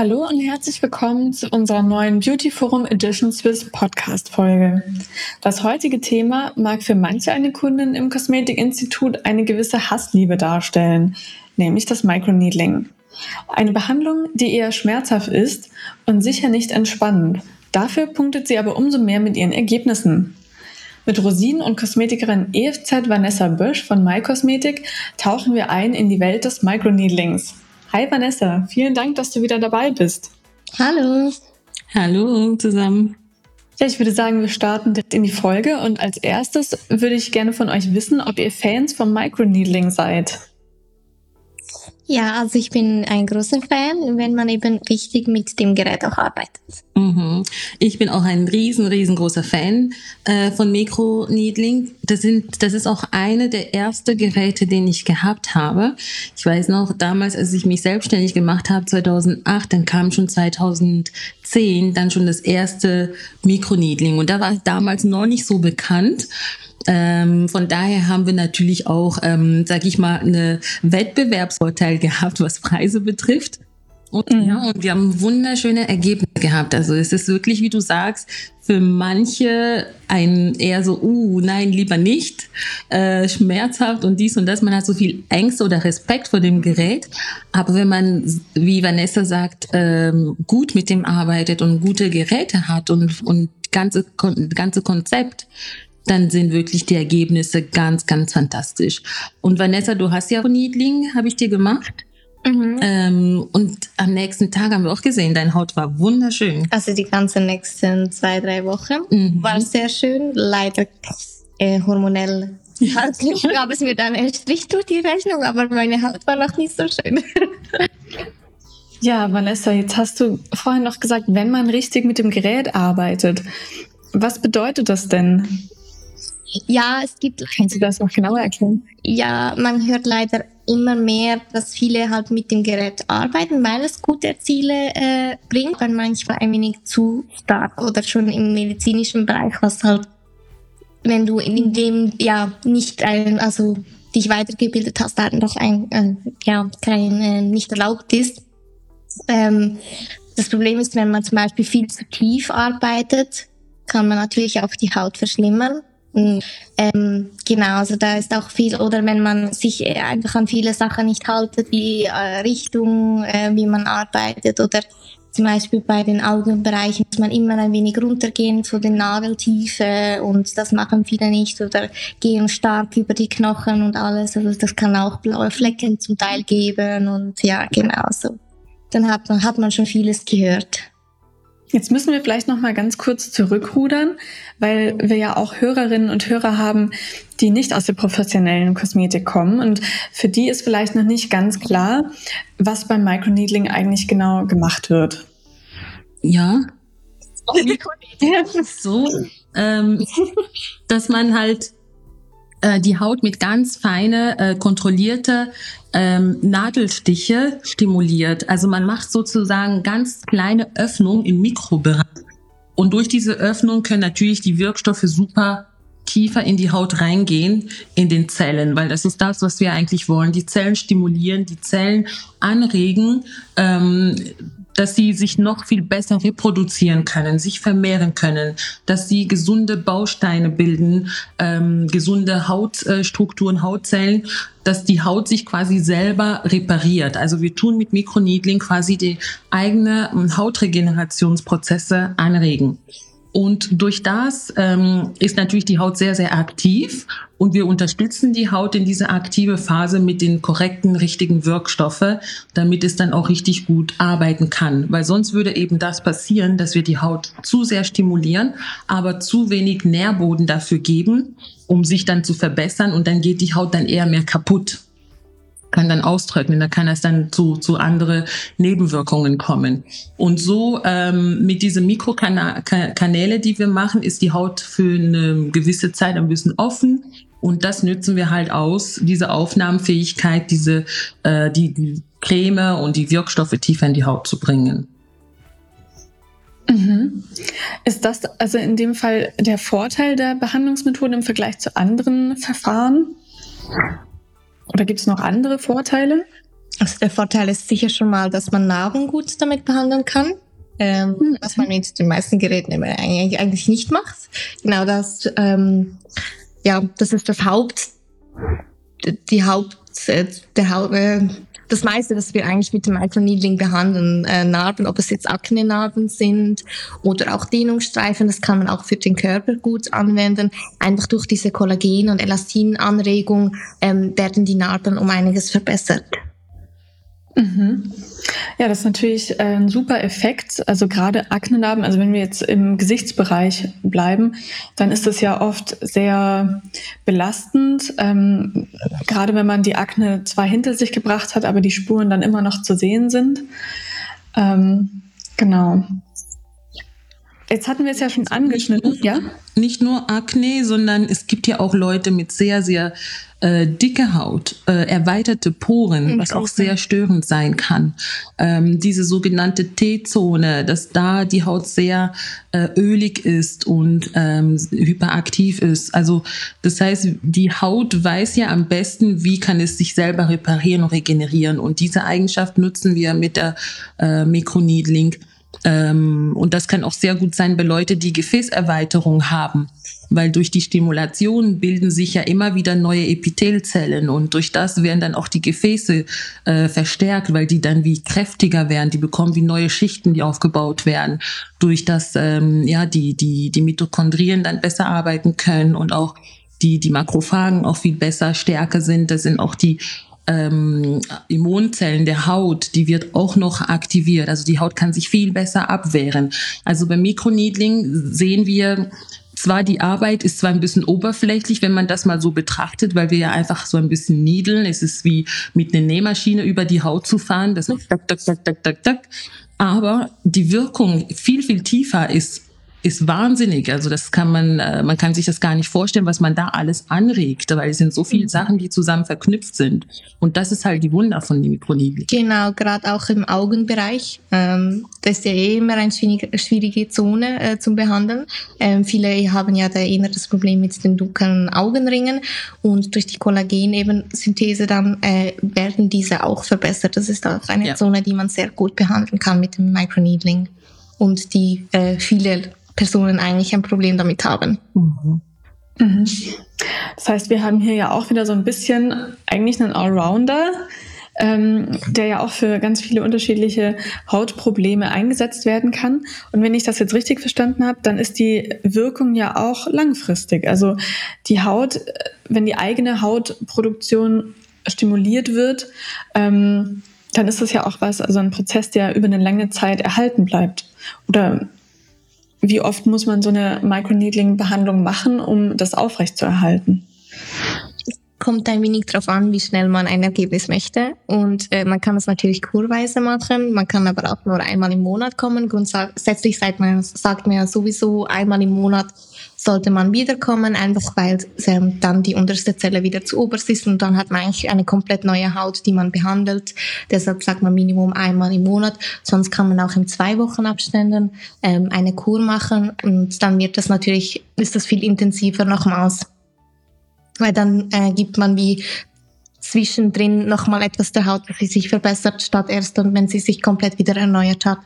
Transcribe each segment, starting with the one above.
Hallo und herzlich willkommen zu unserer neuen Beauty Forum Edition Swiss Podcast Folge. Das heutige Thema mag für manche eine Kundin im Kosmetikinstitut eine gewisse Hassliebe darstellen, nämlich das Microneedling. Eine Behandlung, die eher schmerzhaft ist und sicher nicht entspannend. Dafür punktet sie aber umso mehr mit ihren Ergebnissen. Mit Rosinen und Kosmetikerin EFZ Vanessa Bösch von My Kosmetik tauchen wir ein in die Welt des Microneedlings. Hi Vanessa, vielen Dank, dass du wieder dabei bist. Hallo. Hallo zusammen. Ja, ich würde sagen, wir starten direkt in die Folge und als erstes würde ich gerne von euch wissen, ob ihr Fans vom Microneedling seid. Ja, also ich bin ein großer Fan, wenn man eben richtig mit dem Gerät auch arbeitet. Mhm. Ich bin auch ein riesen, riesengroßer Fan äh, von Mikroneedling. Das, sind, das ist auch eine der ersten Geräte, den ich gehabt habe. Ich weiß noch, damals, als ich mich selbstständig gemacht habe, 2008, dann kam schon 2010 dann schon das erste Mikroneedling. Und da war es damals noch nicht so bekannt. Ähm, von daher haben wir natürlich auch, ähm, sag ich mal, eine Wettbewerbsvorteil gehabt, was Preise betrifft. Und, mhm. ja, und wir haben wunderschöne Ergebnisse gehabt. Also es ist wirklich, wie du sagst, für manche ein eher so, uh, nein, lieber nicht, äh, schmerzhaft und dies und das. Man hat so viel Ängste oder Respekt vor dem Gerät. Aber wenn man, wie Vanessa sagt, ähm, gut mit dem arbeitet und gute Geräte hat und, und ganze, ganze Konzept, dann sind wirklich die Ergebnisse ganz, ganz fantastisch. Und Vanessa, du hast ja Niedling, habe ich dir gemacht. Mhm. Ähm, und am nächsten Tag haben wir auch gesehen, deine Haut war wunderschön. Also die ganzen nächsten zwei, drei Wochen mhm. war sehr schön. Leider äh, hormonell gab es mir dann einen Strich durch die Rechnung, aber meine Haut war noch nicht so schön. Ja, Vanessa, jetzt hast du vorhin noch gesagt, wenn man richtig mit dem Gerät arbeitet. Was bedeutet das denn? Ja, es gibt. Kannst du das noch genauer erklären? Ja, man hört leider immer mehr, dass viele halt mit dem Gerät arbeiten, weil es gute Ziele äh, bringt, aber manchmal ein wenig zu stark oder schon im medizinischen Bereich, was halt, wenn du in dem ja nicht ein, also dich weitergebildet hast, einfach ein, äh, ja, kein, äh, nicht erlaubt ist. Ähm, das Problem ist, wenn man zum Beispiel viel zu tief arbeitet, kann man natürlich auch die Haut verschlimmern. Ähm, genau, also da ist auch viel, oder wenn man sich einfach an viele Sachen nicht haltet, wie äh, Richtung, äh, wie man arbeitet oder zum Beispiel bei den Augenbereichen muss man immer ein wenig runtergehen zu den Nageltiefe und das machen viele nicht oder gehen stark über die Knochen und alles. Also das kann auch blaue Flecken zum Teil geben und ja, genau so. Dann hat man, hat man schon vieles gehört. Jetzt müssen wir vielleicht noch mal ganz kurz zurückrudern, weil wir ja auch Hörerinnen und Hörer haben, die nicht aus der professionellen Kosmetik kommen und für die ist vielleicht noch nicht ganz klar, was beim Microneedling eigentlich genau gemacht wird. Ja. so, ähm, dass man halt äh, die Haut mit ganz feine, äh, kontrollierte ähm, Nadelstiche stimuliert. Also man macht sozusagen ganz kleine Öffnungen im Mikrobereich. Und durch diese Öffnung können natürlich die Wirkstoffe super tiefer in die Haut reingehen, in den Zellen, weil das ist das, was wir eigentlich wollen. Die Zellen stimulieren, die Zellen anregen, ähm, dass sie sich noch viel besser reproduzieren können, sich vermehren können, dass sie gesunde Bausteine bilden, ähm, gesunde Hautstrukturen, Hautzellen, dass die Haut sich quasi selber repariert. Also wir tun mit Mikroneedling quasi die eigene Hautregenerationsprozesse anregen. Und durch das ähm, ist natürlich die Haut sehr, sehr aktiv. Und wir unterstützen die Haut in dieser aktive Phase mit den korrekten, richtigen Wirkstoffe, damit es dann auch richtig gut arbeiten kann. Weil sonst würde eben das passieren, dass wir die Haut zu sehr stimulieren, aber zu wenig Nährboden dafür geben, um sich dann zu verbessern. Und dann geht die Haut dann eher mehr kaputt kann dann austrocknen, da kann es dann zu, zu andere Nebenwirkungen kommen. Und so ähm, mit diesen Mikrokanäle, die wir machen, ist die Haut für eine gewisse Zeit ein bisschen offen. Und das nützen wir halt aus, diese Aufnahmefähigkeit, diese äh, die, die Creme und die Wirkstoffe tiefer in die Haut zu bringen. Mhm. Ist das also in dem Fall der Vorteil der Behandlungsmethode im Vergleich zu anderen Verfahren? Oder gibt es noch andere Vorteile? Also der Vorteil ist sicher schon mal, dass man Narben gut damit behandeln kann. Ähm, mhm. Was man mit den meisten Geräten eigentlich nicht macht. Genau das, ähm, ja, das ist das Haupt, die Haupt, äh, der Haupt, äh, das meiste, das wir eigentlich mit dem Microneedling behandeln, äh, Narben, ob es jetzt Akne-Narben sind oder auch Dehnungsstreifen, das kann man auch für den Körper gut anwenden. Einfach durch diese Kollagen- und Elastinanregung ähm, werden die Narben um einiges verbessert. Mhm. Ja, das ist natürlich äh, ein super Effekt. Also gerade Aknenarben, also wenn wir jetzt im Gesichtsbereich bleiben, dann ist das ja oft sehr belastend. Ähm, gerade wenn man die Akne zwar hinter sich gebracht hat, aber die Spuren dann immer noch zu sehen sind. Ähm, genau. Jetzt hatten wir es ja schon angeschnitten, ja? Nicht nur Akne, sondern es gibt ja auch Leute mit sehr, sehr äh, dicke Haut, äh, erweiterte Poren, was auch sehr störend sein kann. Ähm, diese sogenannte T-Zone, dass da die Haut sehr äh, ölig ist und ähm, hyperaktiv ist. Also das heißt, die Haut weiß ja am besten, wie kann es sich selber reparieren und regenerieren. Und diese Eigenschaft nutzen wir mit der äh, Mikroneedling ähm, und das kann auch sehr gut sein bei Leuten, die Gefäßerweiterung haben, weil durch die Stimulation bilden sich ja immer wieder neue Epithelzellen und durch das werden dann auch die Gefäße äh, verstärkt, weil die dann wie kräftiger werden, die bekommen wie neue Schichten, die aufgebaut werden, durch das ähm, ja die die die Mitochondrien dann besser arbeiten können und auch die die Makrophagen auch viel besser stärker sind. Das sind auch die ähm, Immunzellen der Haut, die wird auch noch aktiviert. Also die Haut kann sich viel besser abwehren. Also beim Mikroneedling sehen wir, zwar die Arbeit ist zwar ein bisschen oberflächlich, wenn man das mal so betrachtet, weil wir ja einfach so ein bisschen niedeln. Es ist wie mit einer Nähmaschine über die Haut zu fahren. Das tak, tak, tak, tak, tak, tak. Aber die Wirkung viel, viel tiefer ist ist wahnsinnig. Also das kann man, äh, man kann sich das gar nicht vorstellen, was man da alles anregt, weil es sind so viele mhm. Sachen, die zusammen verknüpft sind. Und das ist halt die Wunder von Mikronebel. Genau, gerade auch im Augenbereich. Ähm, das ist ja eh immer eine schwierige, Zone äh, zum Behandeln. Ähm, viele haben ja da eher das Problem mit den dunklen Augenringen und durch die Kollagen eben Synthese dann äh, werden diese auch verbessert. Das ist auch eine ja. Zone, die man sehr gut behandeln kann mit dem Microneedling und die äh, viele Personen eigentlich ein Problem damit haben. Mhm. Mhm. Das heißt, wir haben hier ja auch wieder so ein bisschen eigentlich einen Allrounder, ähm, der ja auch für ganz viele unterschiedliche Hautprobleme eingesetzt werden kann. Und wenn ich das jetzt richtig verstanden habe, dann ist die Wirkung ja auch langfristig. Also die Haut, wenn die eigene Hautproduktion stimuliert wird, ähm, dann ist das ja auch was, also ein Prozess, der über eine lange Zeit erhalten bleibt. Oder wie oft muss man so eine Microneedling-Behandlung machen, um das aufrechtzuerhalten? Kommt ein wenig darauf an, wie schnell man ein Ergebnis möchte. Und äh, man kann es natürlich kurweise machen, man kann aber auch nur einmal im Monat kommen. Grundsätzlich sagt man, sagt man ja sowieso einmal im Monat sollte man wiederkommen, einfach weil dann die unterste Zelle wieder zu oberst ist und dann hat man eigentlich eine komplett neue Haut, die man behandelt. Deshalb sagt man Minimum einmal im Monat. Sonst kann man auch in zwei Wochen Abständen ähm, eine Kur machen und dann wird das natürlich, ist das viel intensiver nochmals. Weil dann äh, gibt man wie zwischendrin nochmal etwas der Haut, die sich verbessert, statt erst wenn sie sich komplett wieder erneuert hat.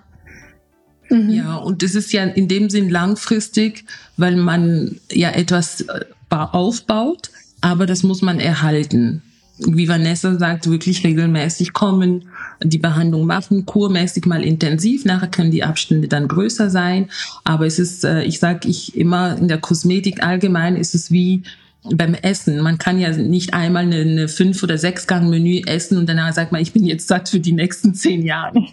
Mhm. Ja, und es ist ja in dem Sinn langfristig, weil man ja etwas äh, aufbaut, aber das muss man erhalten. Wie Vanessa sagt, wirklich regelmäßig kommen, die Behandlung machen, kurmäßig mal intensiv, nachher können die Abstände dann größer sein. Aber es ist, äh, ich sage ich immer, in der Kosmetik allgemein ist es wie beim Essen. Man kann ja nicht einmal eine, eine fünf oder sechs Gang Menü essen und danach sagt man, ich bin jetzt satt für die nächsten zehn Jahre.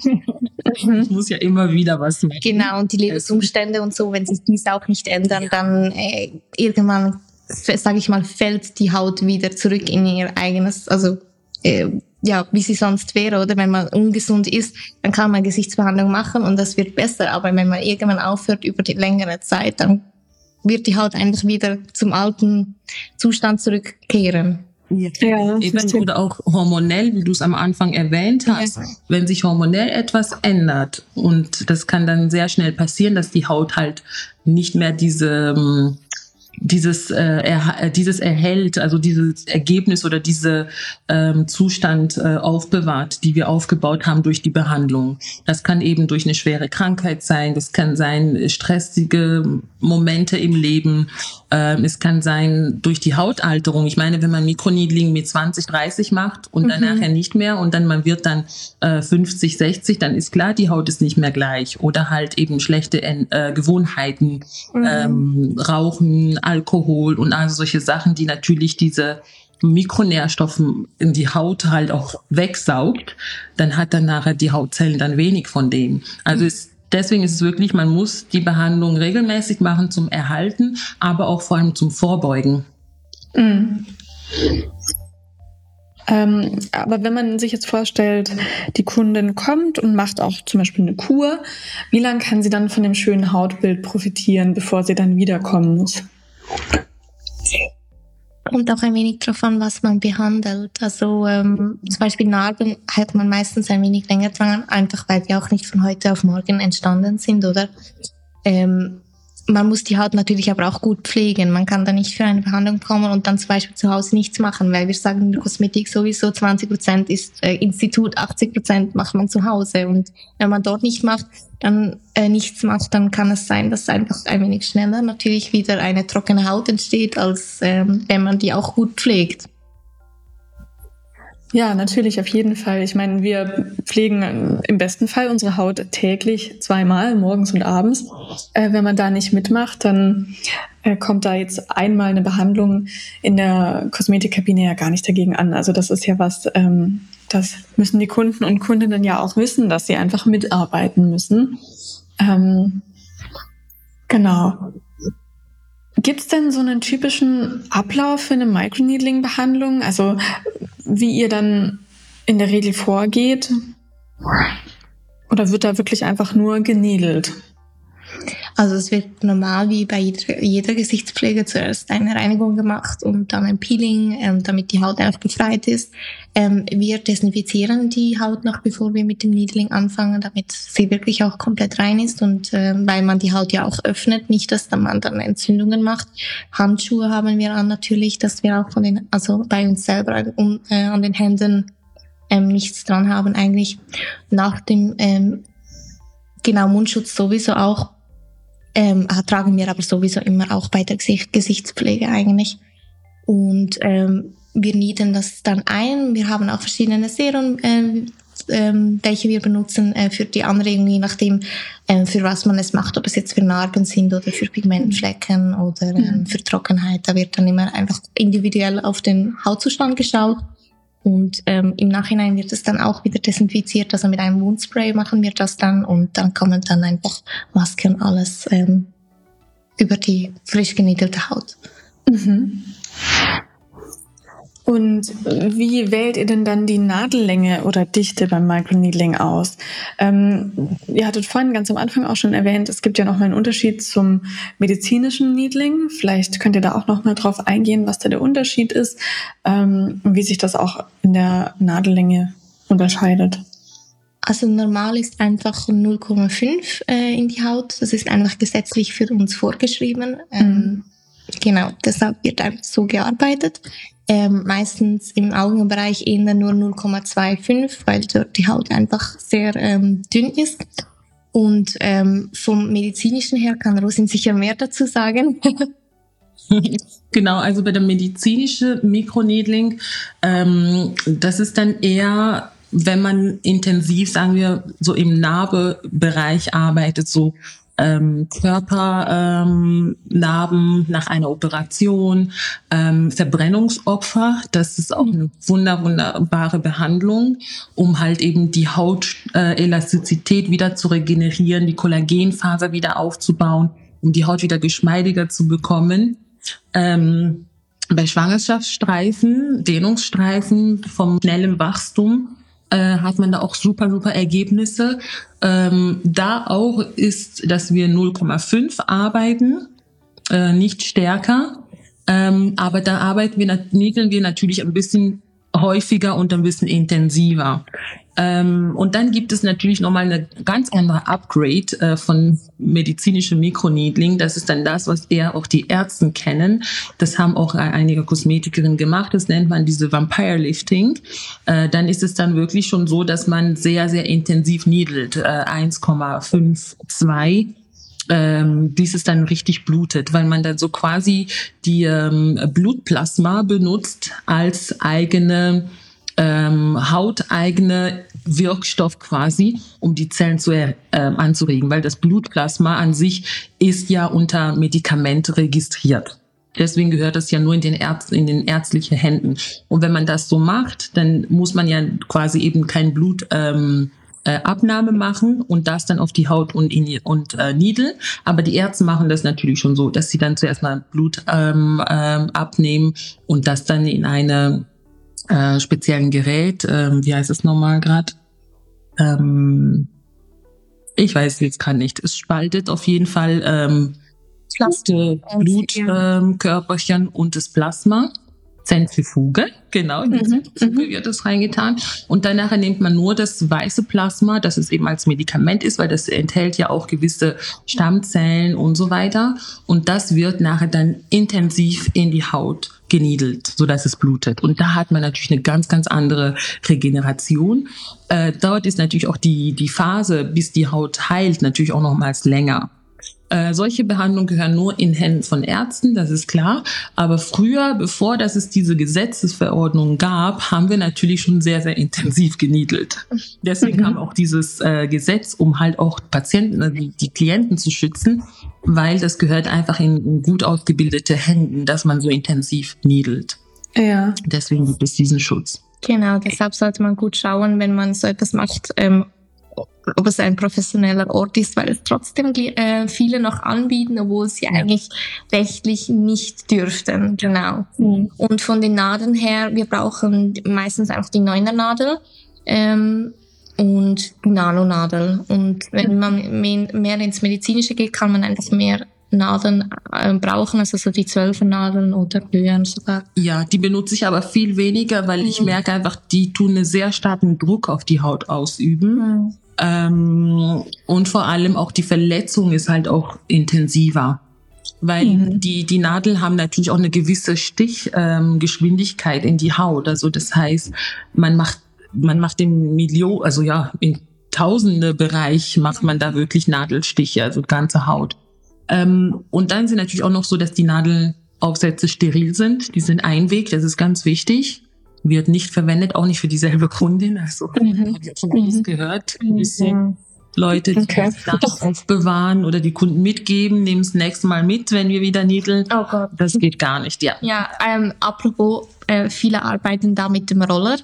ich muss ja immer wieder was machen. Genau und die Lebensumstände und so, wenn sich dies auch nicht ändern, ja. dann äh, irgendwann, sage ich mal, fällt die Haut wieder zurück in ihr eigenes, also äh, ja, wie sie sonst wäre, oder wenn man ungesund ist, dann kann man Gesichtsbehandlung machen und das wird besser. Aber wenn man irgendwann aufhört über die längere Zeit, dann wird die Haut eigentlich wieder zum alten Zustand zurückkehren. Ja. ja Eben, oder auch hormonell, wie du es am Anfang erwähnt hast, ja. wenn sich hormonell etwas ändert und das kann dann sehr schnell passieren, dass die Haut halt nicht mehr diese ähm, dieses, äh, er, äh, dieses erhält, also dieses Ergebnis oder diese ähm, Zustand äh, aufbewahrt, die wir aufgebaut haben durch die Behandlung. Das kann eben durch eine schwere Krankheit sein, das kann sein stressige Momente im Leben, ähm, es kann sein durch die Hautalterung. Ich meine, wenn man Mikroneedling mit 20, 30 macht und mhm. dann nachher nicht mehr und dann man wird dann äh, 50, 60, dann ist klar, die Haut ist nicht mehr gleich. Oder halt eben schlechte äh, Gewohnheiten, mhm. ähm, Rauchen, Alkohol und also solche Sachen, die natürlich diese Mikronährstoffen in die Haut halt auch wegsaugt, dann hat dann nachher die Hautzellen dann wenig von dem. Also es, deswegen ist es wirklich, man muss die Behandlung regelmäßig machen zum Erhalten, aber auch vor allem zum Vorbeugen. Mhm. Ähm, aber wenn man sich jetzt vorstellt, die Kundin kommt und macht auch zum Beispiel eine Kur, wie lange kann sie dann von dem schönen Hautbild profitieren, bevor sie dann wiederkommen muss? Kommt auch ein wenig darauf an, was man behandelt. Also ähm, zum Beispiel Narben hat man meistens ein wenig länger dran, einfach weil die auch nicht von heute auf morgen entstanden sind, oder? Ähm, man muss die Haut natürlich aber auch gut pflegen. Man kann da nicht für eine Behandlung kommen und dann zum Beispiel zu Hause nichts machen, weil wir sagen Kosmetik sowieso 20 Prozent ist äh, Institut, 80 Prozent macht man zu Hause. Und wenn man dort nicht macht, dann äh, nichts macht, dann kann es sein, dass einfach ein wenig schneller natürlich wieder eine trockene Haut entsteht, als ähm, wenn man die auch gut pflegt. Ja, natürlich, auf jeden Fall. Ich meine, wir pflegen im besten Fall unsere Haut täglich zweimal, morgens und abends. Äh, wenn man da nicht mitmacht, dann äh, kommt da jetzt einmal eine Behandlung in der Kosmetikkabine ja gar nicht dagegen an. Also das ist ja was, ähm, das müssen die Kunden und Kundinnen ja auch wissen, dass sie einfach mitarbeiten müssen. Ähm, genau. Gibt es denn so einen typischen Ablauf für eine Microneedling-Behandlung? Also wie ihr dann in der Regel vorgeht? Oder wird da wirklich einfach nur genädelt? Also es wird normal wie bei jeder, jeder Gesichtspflege zuerst eine Reinigung gemacht und dann ein Peeling, ähm, damit die Haut einfach befreit ist. Ähm, wir desinfizieren die Haut noch, bevor wir mit dem Needling anfangen, damit sie wirklich auch komplett rein ist und äh, weil man die Haut ja auch öffnet, nicht, dass dann man dann Entzündungen macht. Handschuhe haben wir an natürlich, dass wir auch von den, also bei uns selber um, äh, an den Händen ähm, nichts dran haben eigentlich. Nach dem ähm, genau Mundschutz sowieso auch ähm, tragen wir aber sowieso immer auch bei der Gesicht Gesichtspflege eigentlich. Und ähm, wir nieden das dann ein. Wir haben auch verschiedene Serum, äh, äh, welche wir benutzen äh, für die Anregung, je nachdem, äh, für was man es macht, ob es jetzt für Narben sind oder für Pigmentflecken oder äh, für Trockenheit. Da wird dann immer einfach individuell auf den Hautzustand geschaut. Und ähm, im Nachhinein wird es dann auch wieder desinfiziert, also mit einem Woundspray machen wir das dann und dann kommen dann einfach Maske und alles ähm, über die frisch geniedelte Haut. Mhm. Und wie wählt ihr denn dann die Nadellänge oder Dichte beim Microneedling aus? Ähm, ihr hattet vorhin ganz am Anfang auch schon erwähnt, es gibt ja noch mal einen Unterschied zum medizinischen Needling. Vielleicht könnt ihr da auch noch mal drauf eingehen, was da der Unterschied ist ähm, und wie sich das auch in der Nadellänge unterscheidet. Also normal ist einfach 0,5 äh, in die Haut. Das ist einfach gesetzlich für uns vorgeschrieben. Ähm, mhm. Genau, deshalb wird einfach so gearbeitet. Ähm, meistens im Augenbereich eher nur 0,25, weil die Haut einfach sehr ähm, dünn ist. Und ähm, vom medizinischen her kann Rosin sicher mehr dazu sagen. Genau, also bei der medizinischen Mikroneedling, ähm, das ist dann eher, wenn man intensiv, sagen wir, so im Narbebereich arbeitet, so ähm, Körpernarben ähm, nach einer Operation, ähm, Verbrennungsopfer. Das ist auch eine wunder, wunderbare Behandlung, um halt eben die Hautelastizität äh, wieder zu regenerieren, die Kollagenfaser wieder aufzubauen, um die Haut wieder geschmeidiger zu bekommen. Ähm, bei Schwangerschaftsstreifen, Dehnungsstreifen vom schnellen Wachstum äh, hat man da auch super, super Ergebnisse. Ähm, da auch ist, dass wir 0,5 arbeiten, äh, nicht stärker. Ähm, aber da arbeiten wir, wir natürlich ein bisschen häufiger und ein bisschen intensiver. Ähm, und dann gibt es natürlich nochmal eine ganz andere Upgrade äh, von medizinischem Mikroneedling. Das ist dann das, was eher auch die Ärzte kennen. Das haben auch einige Kosmetikerinnen gemacht. Das nennt man diese Vampire Lifting. Äh, dann ist es dann wirklich schon so, dass man sehr, sehr intensiv niedelt. Äh, 1,52 ähm, bis es dann richtig blutet, weil man dann so quasi die ähm, Blutplasma benutzt als eigene ähm, hauteigene Wirkstoff quasi, um die Zellen zu, äh, anzuregen, weil das Blutplasma an sich ist ja unter Medikament registriert. Deswegen gehört das ja nur in den, Ärz in den ärztlichen Händen. Und wenn man das so macht, dann muss man ja quasi eben kein Blut ähm, äh, Abnahme machen und das dann auf die Haut und, in, und äh, Niedel. Aber die Ärzte machen das natürlich schon so, dass sie dann zuerst mal Blut ähm, ähm, abnehmen und das dann in eine äh, speziellen Gerät, ähm, wie heißt es nochmal gerade? Ähm, ich weiß jetzt kann nicht. Es spaltet auf jeden Fall ähm, Blutkörperchen ähm, und das Plasma. Zentrifuge, genau, in die mhm. Zentrifuge mhm. wird das reingetan. Und danach nimmt man nur das weiße Plasma, das es eben als Medikament ist, weil das enthält ja auch gewisse Stammzellen und so weiter. Und das wird nachher dann intensiv in die Haut geniedelt, so dass es blutet. Und da hat man natürlich eine ganz, ganz andere Regeneration. Äh, dort ist natürlich auch die, die Phase, bis die Haut heilt, natürlich auch nochmals länger. Äh, solche Behandlungen gehören nur in Händen von Ärzten, das ist klar. Aber früher, bevor dass es diese Gesetzesverordnung gab, haben wir natürlich schon sehr, sehr intensiv geniedelt. Deswegen mhm. kam auch dieses äh, Gesetz, um halt auch Patienten, also die, die Klienten zu schützen, weil das gehört einfach in, in gut ausgebildete Händen, dass man so intensiv niedelt. Ja. Deswegen gibt es diesen Schutz. Genau, deshalb sollte man gut schauen, wenn man so etwas macht, ähm, ob es ein professioneller Ort ist, weil es trotzdem äh, viele noch anbieten, obwohl sie ja. eigentlich rechtlich nicht dürften. Genau. Mhm. Und von den Nadeln her, wir brauchen meistens einfach die Neunernadel ähm, und die Nanonadel. Und wenn man mehr ins Medizinische geht, kann man einfach mehr Nadeln äh, brauchen, also so die Zwölfernadeln oder höher sogar. Ja, die benutze ich aber viel weniger, weil mhm. ich merke einfach, die tun einen sehr starken Druck auf die Haut ausüben. Mhm. Ähm, und vor allem auch die Verletzung ist halt auch intensiver. Weil mhm. die, die Nadeln haben natürlich auch eine gewisse Stichgeschwindigkeit ähm, in die Haut. Also das heißt, man macht, man macht den Million, also ja, in Tausende Bereich macht man da wirklich Nadelstiche, also ganze Haut. Ähm, und dann sind natürlich auch noch so, dass die Nadelaufsätze steril sind. Die sind Einweg, das ist ganz wichtig. Wird nicht verwendet, auch nicht für dieselbe Kundin. Also, mhm. habe ich schon mhm. gehört. Ein bisschen. Mhm. Leute, die okay. das aufbewahren oder die Kunden mitgeben, nehmen es nächste Mal mit, wenn wir wieder niedeln. Oh Gott. Das geht gar nicht, ja. Ja, ähm, apropos, äh, viele arbeiten da mit dem Roller.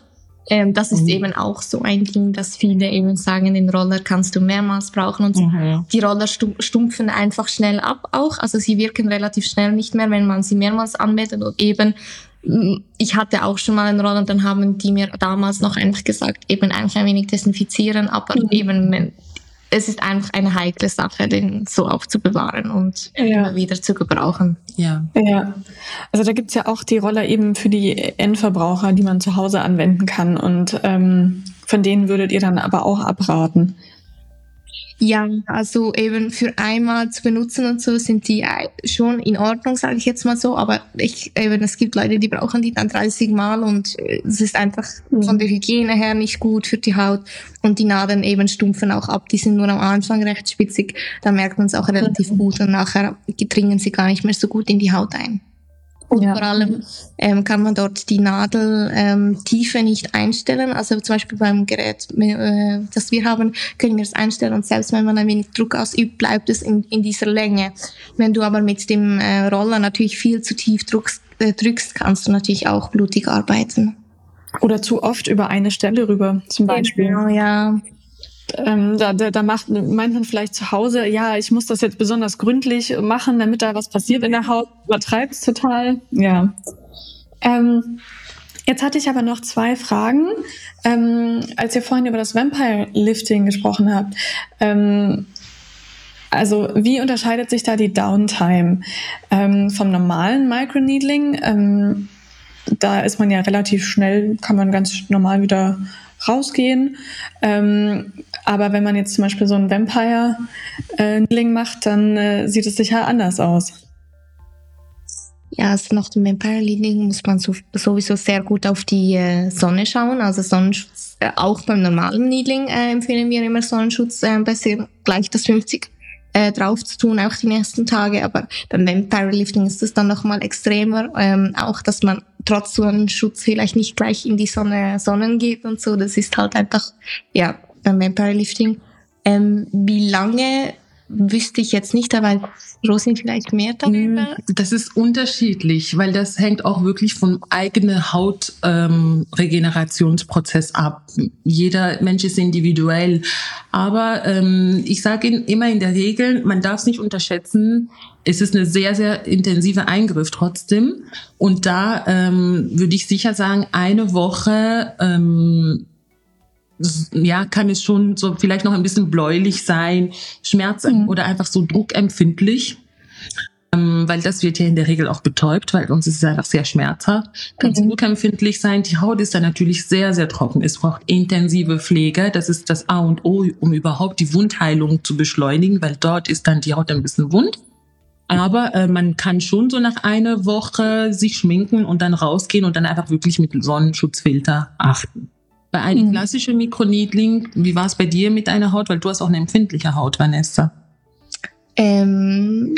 Ähm, das ist mhm. eben auch so ein Ding, dass viele eben sagen, den Roller kannst du mehrmals brauchen und mhm. die Roller stumpfen einfach schnell ab auch. Also sie wirken relativ schnell nicht mehr, wenn man sie mehrmals anwendet und eben ich hatte auch schon mal einen Roller, dann haben die mir damals noch einfach gesagt, eben eigentlich ein wenig desinfizieren, aber mhm. eben es ist einfach eine heikle Sache, den so aufzubewahren und ja. wieder zu gebrauchen. Ja. Ja. Also da gibt's ja auch die Roller eben für die Endverbraucher, die man zu Hause anwenden kann. Und ähm, von denen würdet ihr dann aber auch abraten. Ja, also eben für einmal zu benutzen und so sind die äh, schon in Ordnung, sage ich jetzt mal so. Aber ich eben, es gibt Leute, die brauchen die dann 30 Mal und äh, es ist einfach mhm. von der Hygiene her nicht gut für die Haut. Und die Nadeln eben stumpfen auch ab. Die sind nur am Anfang recht spitzig. Dann merkt man es auch relativ mhm. gut und nachher dringen sie gar nicht mehr so gut in die Haut ein. Und ja. vor allem ähm, kann man dort die Nadeltiefe ähm, nicht einstellen. Also zum Beispiel beim Gerät, äh, das wir haben, können wir es einstellen und selbst wenn man ein wenig Druck ausübt, bleibt es in, in dieser Länge. Wenn du aber mit dem äh, Roller natürlich viel zu tief drückst, äh, drückst, kannst du natürlich auch blutig arbeiten. Oder zu oft über eine Stelle rüber, zum Beispiel. Genau, ja ähm, da, da, da macht, meint man vielleicht zu Hause, ja, ich muss das jetzt besonders gründlich machen, damit da was passiert in der Haut, übertreibt es total. Ja. Ähm, jetzt hatte ich aber noch zwei Fragen. Ähm, als ihr vorhin über das Vampire Lifting gesprochen habt, ähm, also wie unterscheidet sich da die Downtime ähm, vom normalen Microneedling? Ähm, da ist man ja relativ schnell, kann man ganz normal wieder rausgehen. Ähm, aber wenn man jetzt zum Beispiel so ein Vampire-Ling äh, macht, dann äh, sieht es sicher anders aus. Ja, also nach dem Vampire Leading muss man so, sowieso sehr gut auf die äh, Sonne schauen. Also Sonnenschutz, äh, auch beim normalen Needling äh, empfehlen wir immer Sonnenschutz äh, besser gleich das 50 äh, drauf zu tun, auch die nächsten Tage. Aber beim Vampire Lifting ist es dann nochmal extremer. Ähm, auch, dass man trotz Sonnenschutz vielleicht nicht gleich in die Sonne Sonnen geht und so. Das ist halt einfach, ja, beim Vampire Lifting. Ähm, wie lange wüsste ich jetzt nicht, aber Rosin vielleicht mehr darüber? Mm, das ist unterschiedlich, weil das hängt auch wirklich vom eigenen Hautregenerationsprozess ähm, ab. Jeder Mensch ist individuell. Aber ähm, ich sage immer in der Regel, man darf es nicht unterschätzen. Es ist eine sehr, sehr intensive Eingriff trotzdem. Und da ähm, würde ich sicher sagen, eine Woche ähm, ja, kann es schon so vielleicht noch ein bisschen bläulich sein, Schmerz mhm. oder einfach so druckempfindlich. Ähm, weil das wird ja in der Regel auch betäubt, weil uns ist es einfach sehr schmerzhaft. Kann mhm. druckempfindlich sein. Die Haut ist dann natürlich sehr, sehr trocken. Es braucht intensive Pflege. Das ist das A und O, um überhaupt die Wundheilung zu beschleunigen, weil dort ist dann die Haut ein bisschen wund. Aber äh, man kann schon so nach einer Woche sich schminken und dann rausgehen und dann einfach wirklich mit Sonnenschutzfilter achten. Bei einem mhm. klassischen Mikroneedling, wie war es bei dir mit deiner Haut? Weil du hast auch eine empfindliche Haut, Vanessa. Ähm,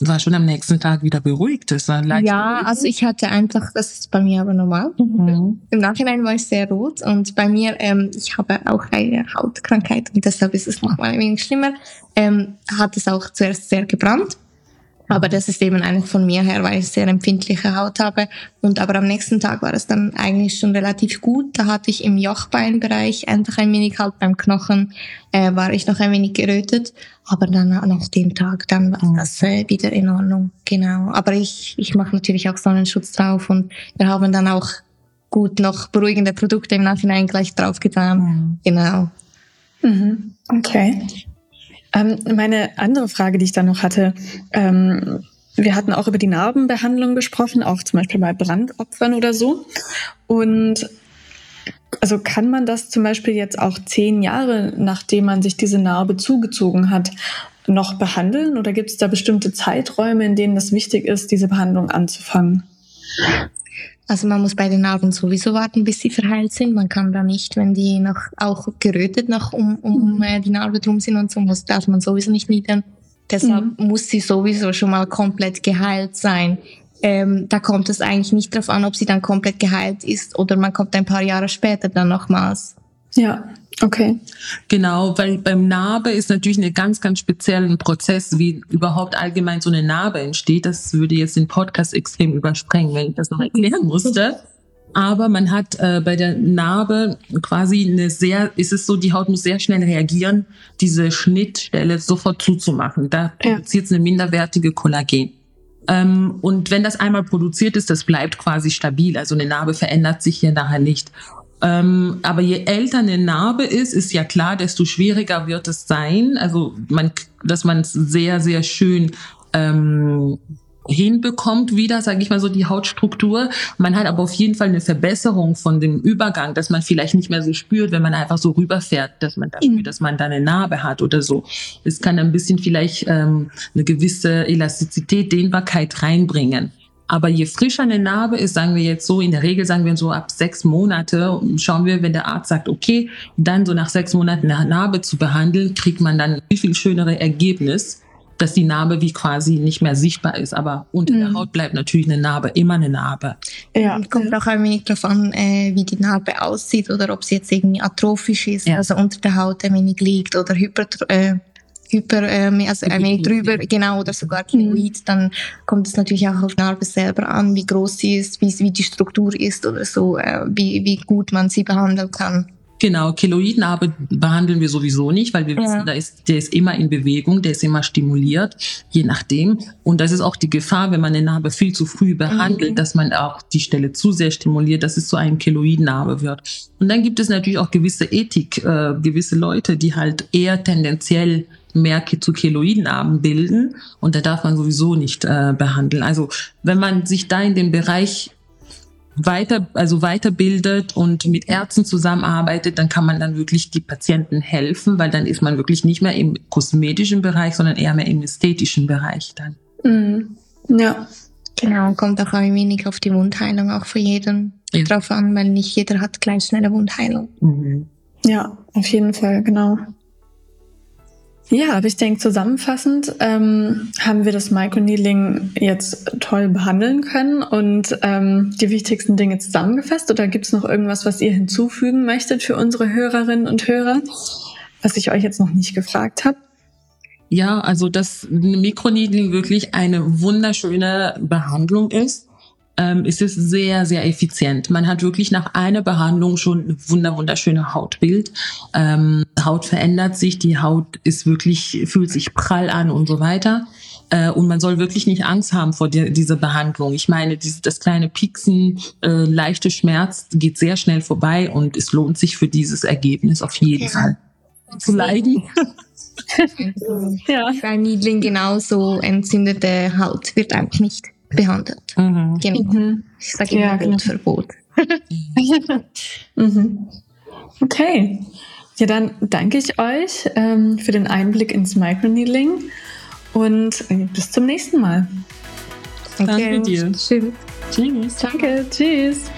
war schon am nächsten Tag wieder beruhigt. Das war leicht ja, beruhigt. also ich hatte einfach, das ist bei mir aber normal. Mhm. Im Nachhinein war ich sehr rot und bei mir, ähm, ich habe auch eine Hautkrankheit und deshalb ist es nochmal ein wenig schlimmer, ähm, hat es auch zuerst sehr gebrannt aber das ist eben eigentlich von mir her, weil ich sehr empfindliche Haut habe. Und aber am nächsten Tag war es dann eigentlich schon relativ gut. Da hatte ich im Jochbeinbereich einfach ein wenig halt beim Knochen, äh, war ich noch ein wenig gerötet. Aber dann nach dem Tag, dann war das äh, wieder in Ordnung. Genau. Aber ich, ich mache natürlich auch Sonnenschutz drauf und wir haben dann auch gut noch beruhigende Produkte im Nachhinein gleich draufgetan. Mhm. Genau. Mhm. Okay. Ähm, meine andere Frage, die ich dann noch hatte, ähm, wir hatten auch über die Narbenbehandlung gesprochen, auch zum Beispiel bei Brandopfern oder so. Und also kann man das zum Beispiel jetzt auch zehn Jahre, nachdem man sich diese Narbe zugezogen hat, noch behandeln? Oder gibt es da bestimmte Zeiträume, in denen es wichtig ist, diese Behandlung anzufangen? Also man muss bei den Narben sowieso warten, bis sie verheilt sind. Man kann da nicht, wenn die noch auch gerötet noch um, um mhm. äh, die Narbe drum sind und so, muss, darf man sowieso nicht niedern. Deshalb mhm. muss sie sowieso schon mal komplett geheilt sein. Ähm, da kommt es eigentlich nicht darauf an, ob sie dann komplett geheilt ist oder man kommt ein paar Jahre später dann nochmals. Ja, okay. Genau, weil beim Narbe ist natürlich ein ganz, ganz speziellen Prozess, wie überhaupt allgemein so eine Narbe entsteht. Das würde jetzt den Podcast extrem übersprengen, wenn ich das noch erklären musste. Aber man hat äh, bei der Narbe quasi eine sehr, ist es so, die Haut muss sehr schnell reagieren, diese Schnittstelle sofort zuzumachen. Da produziert es eine minderwertige Kollagen. Ähm, und wenn das einmal produziert ist, das bleibt quasi stabil. Also eine Narbe verändert sich hier nachher nicht. Ähm, aber je älter eine Narbe ist, ist ja klar, desto schwieriger wird es sein. Also man, dass man es sehr, sehr schön ähm, hinbekommt wieder, sage ich mal so, die Hautstruktur. Man hat aber auf jeden Fall eine Verbesserung von dem Übergang, dass man vielleicht nicht mehr so spürt, wenn man einfach so rüberfährt, dass man da mhm. spürt, dass man da eine Narbe hat oder so. Es kann ein bisschen vielleicht ähm, eine gewisse Elastizität, Dehnbarkeit reinbringen. Aber je frischer eine Narbe ist, sagen wir jetzt so, in der Regel sagen wir so ab sechs Monate, schauen wir, wenn der Arzt sagt, okay, dann so nach sechs Monaten eine Narbe zu behandeln, kriegt man dann viel, viel schönere Ergebnis dass die Narbe wie quasi nicht mehr sichtbar ist. Aber unter mhm. der Haut bleibt natürlich eine Narbe, immer eine Narbe. Ja, kommt auch ein wenig darauf an, äh, wie die Narbe aussieht oder ob sie jetzt irgendwie atrophisch ist, ja. also unter der Haut ein wenig liegt oder hyper, äh, hyper äh, also ein wenig drüber, genau, oder sogar Keloid, mhm. dann kommt es natürlich auch auf die Narbe selber an, wie groß sie ist, wie, wie die Struktur ist oder so, äh, wie, wie gut man sie behandeln kann. Genau, Keloidnarbe behandeln wir sowieso nicht, weil wir ja. wissen, da ist, der ist immer in Bewegung, der ist immer stimuliert, je nachdem. Und das ist auch die Gefahr, wenn man eine Narbe viel zu früh behandelt, mhm. dass man auch die Stelle zu sehr stimuliert, dass es zu einem Keloidnarbe wird. Und dann gibt es natürlich auch gewisse Ethik, äh, gewisse Leute, die halt eher tendenziell mehr zu Keloidnarben bilden und da darf man sowieso nicht äh, behandeln. Also wenn man sich da in dem Bereich weiter, also weiterbildet und mit Ärzten zusammenarbeitet, dann kann man dann wirklich die Patienten helfen, weil dann ist man wirklich nicht mehr im kosmetischen Bereich, sondern eher mehr im ästhetischen Bereich dann. Mhm. Ja. Genau, kommt auch ein wenig auf die Wundheilung auch für jeden ja. drauf an, weil nicht jeder hat gleich schnelle Wundheilung. Mhm. Ja, auf jeden Fall, genau. Ja, aber ich denke, zusammenfassend ähm, haben wir das Microneedling jetzt toll behandeln können und ähm, die wichtigsten Dinge zusammengefasst. Oder gibt es noch irgendwas, was ihr hinzufügen möchtet für unsere Hörerinnen und Hörer, was ich euch jetzt noch nicht gefragt habe? Ja, also dass Mikroneedling wirklich eine wunderschöne Behandlung ist ähm, ist es sehr, sehr effizient. Man hat wirklich nach einer Behandlung schon ein wunder, wunderschöne Hautbild. Ähm, Haut verändert sich, die Haut ist wirklich, fühlt sich prall an und so weiter. Äh, und man soll wirklich nicht Angst haben vor die, dieser Behandlung. Ich meine, das kleine Pieksen, äh, leichte Schmerz geht sehr schnell vorbei und es lohnt sich für dieses Ergebnis auf jeden okay. Fall zu leiden. ja. Bei Niedling genauso entzündete Haut wird einfach nicht behandelt. Mhm. Genau. Mhm. Ich sage immer ja, Verbot. mhm. Okay. Ja, dann danke ich euch ähm, für den Einblick ins Microneedling und äh, bis zum nächsten Mal. Okay. Danke dir. Tschüss. Tschüss. Danke. Tschüss.